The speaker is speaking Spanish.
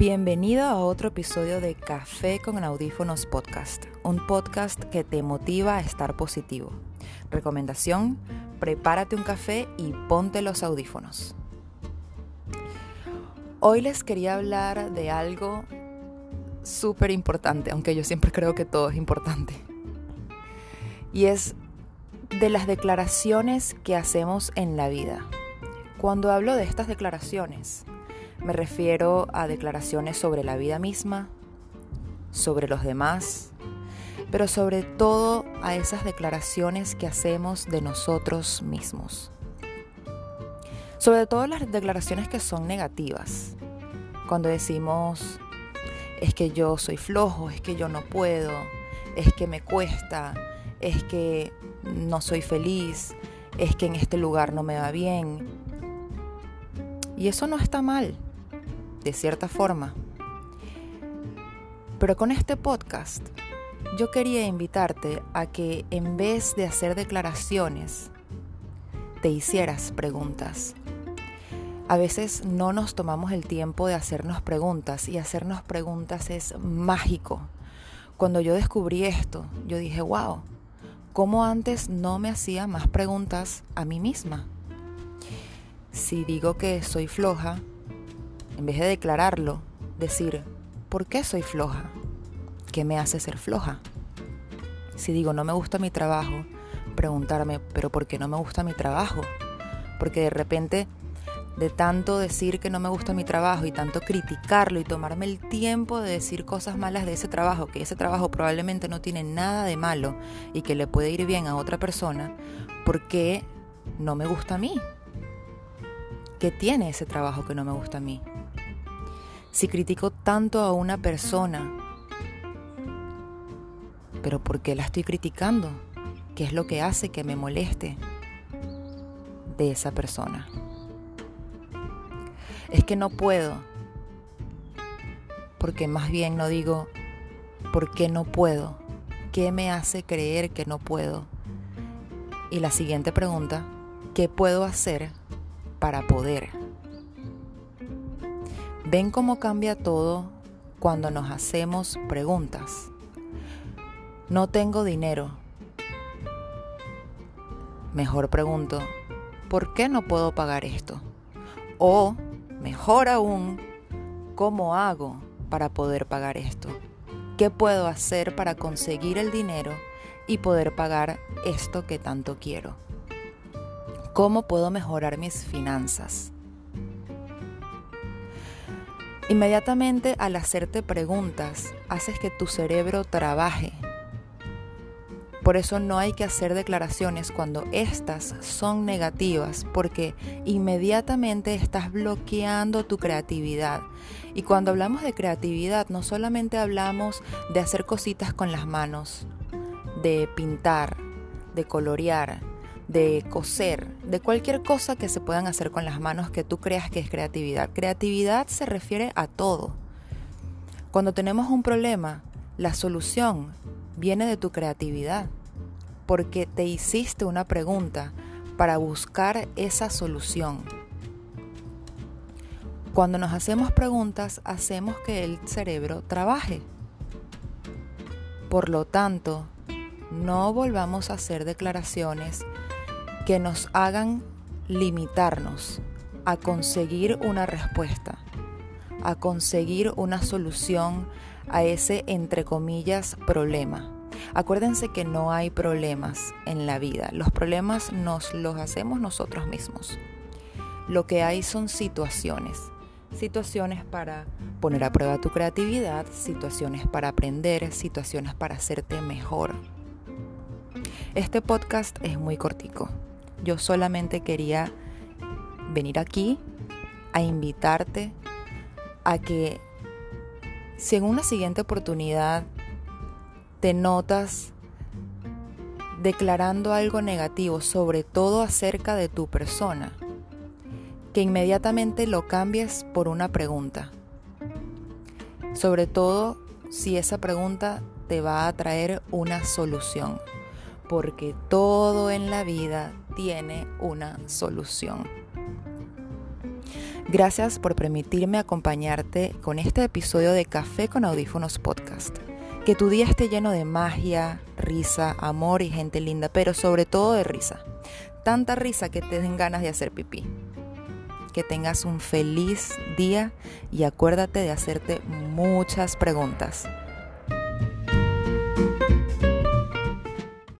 Bienvenido a otro episodio de Café con Audífonos Podcast, un podcast que te motiva a estar positivo. Recomendación, prepárate un café y ponte los audífonos. Hoy les quería hablar de algo súper importante, aunque yo siempre creo que todo es importante. Y es de las declaraciones que hacemos en la vida. Cuando hablo de estas declaraciones, me refiero a declaraciones sobre la vida misma, sobre los demás, pero sobre todo a esas declaraciones que hacemos de nosotros mismos. Sobre todo las declaraciones que son negativas. Cuando decimos, es que yo soy flojo, es que yo no puedo, es que me cuesta, es que no soy feliz, es que en este lugar no me va bien. Y eso no está mal de cierta forma. Pero con este podcast yo quería invitarte a que en vez de hacer declaraciones, te hicieras preguntas. A veces no nos tomamos el tiempo de hacernos preguntas y hacernos preguntas es mágico. Cuando yo descubrí esto, yo dije, wow, ¿cómo antes no me hacía más preguntas a mí misma? Si digo que soy floja, en vez de declararlo, decir, ¿por qué soy floja? ¿Qué me hace ser floja? Si digo, no me gusta mi trabajo, preguntarme, ¿pero por qué no me gusta mi trabajo? Porque de repente, de tanto decir que no me gusta mi trabajo y tanto criticarlo y tomarme el tiempo de decir cosas malas de ese trabajo, que ese trabajo probablemente no tiene nada de malo y que le puede ir bien a otra persona, ¿por qué no me gusta a mí? ¿Qué tiene ese trabajo que no me gusta a mí? Si critico tanto a una persona? Pero ¿por qué la estoy criticando? ¿Qué es lo que hace que me moleste de esa persona? Es que no puedo, porque más bien no digo, ¿por qué no puedo? ¿Qué me hace creer que no puedo? Y la siguiente pregunta, ¿qué puedo hacer para poder? ¿Ven cómo cambia todo cuando nos hacemos preguntas? No tengo dinero. Mejor pregunto, ¿por qué no puedo pagar esto? O, mejor aún, ¿cómo hago para poder pagar esto? ¿Qué puedo hacer para conseguir el dinero y poder pagar esto que tanto quiero? ¿Cómo puedo mejorar mis finanzas? Inmediatamente al hacerte preguntas, haces que tu cerebro trabaje. Por eso no hay que hacer declaraciones cuando estas son negativas, porque inmediatamente estás bloqueando tu creatividad. Y cuando hablamos de creatividad, no solamente hablamos de hacer cositas con las manos, de pintar, de colorear, de coser, de cualquier cosa que se puedan hacer con las manos que tú creas que es creatividad. Creatividad se refiere a todo. Cuando tenemos un problema, la solución viene de tu creatividad, porque te hiciste una pregunta para buscar esa solución. Cuando nos hacemos preguntas, hacemos que el cerebro trabaje. Por lo tanto, no volvamos a hacer declaraciones que nos hagan limitarnos a conseguir una respuesta, a conseguir una solución a ese, entre comillas, problema. Acuérdense que no hay problemas en la vida, los problemas nos los hacemos nosotros mismos. Lo que hay son situaciones, situaciones para poner a prueba tu creatividad, situaciones para aprender, situaciones para hacerte mejor. Este podcast es muy cortico. Yo solamente quería venir aquí a invitarte a que si en una siguiente oportunidad te notas declarando algo negativo, sobre todo acerca de tu persona, que inmediatamente lo cambies por una pregunta. Sobre todo si esa pregunta te va a traer una solución porque todo en la vida tiene una solución. Gracias por permitirme acompañarte con este episodio de Café con Audífonos Podcast. Que tu día esté lleno de magia, risa, amor y gente linda, pero sobre todo de risa. Tanta risa que te den ganas de hacer pipí. Que tengas un feliz día y acuérdate de hacerte muchas preguntas.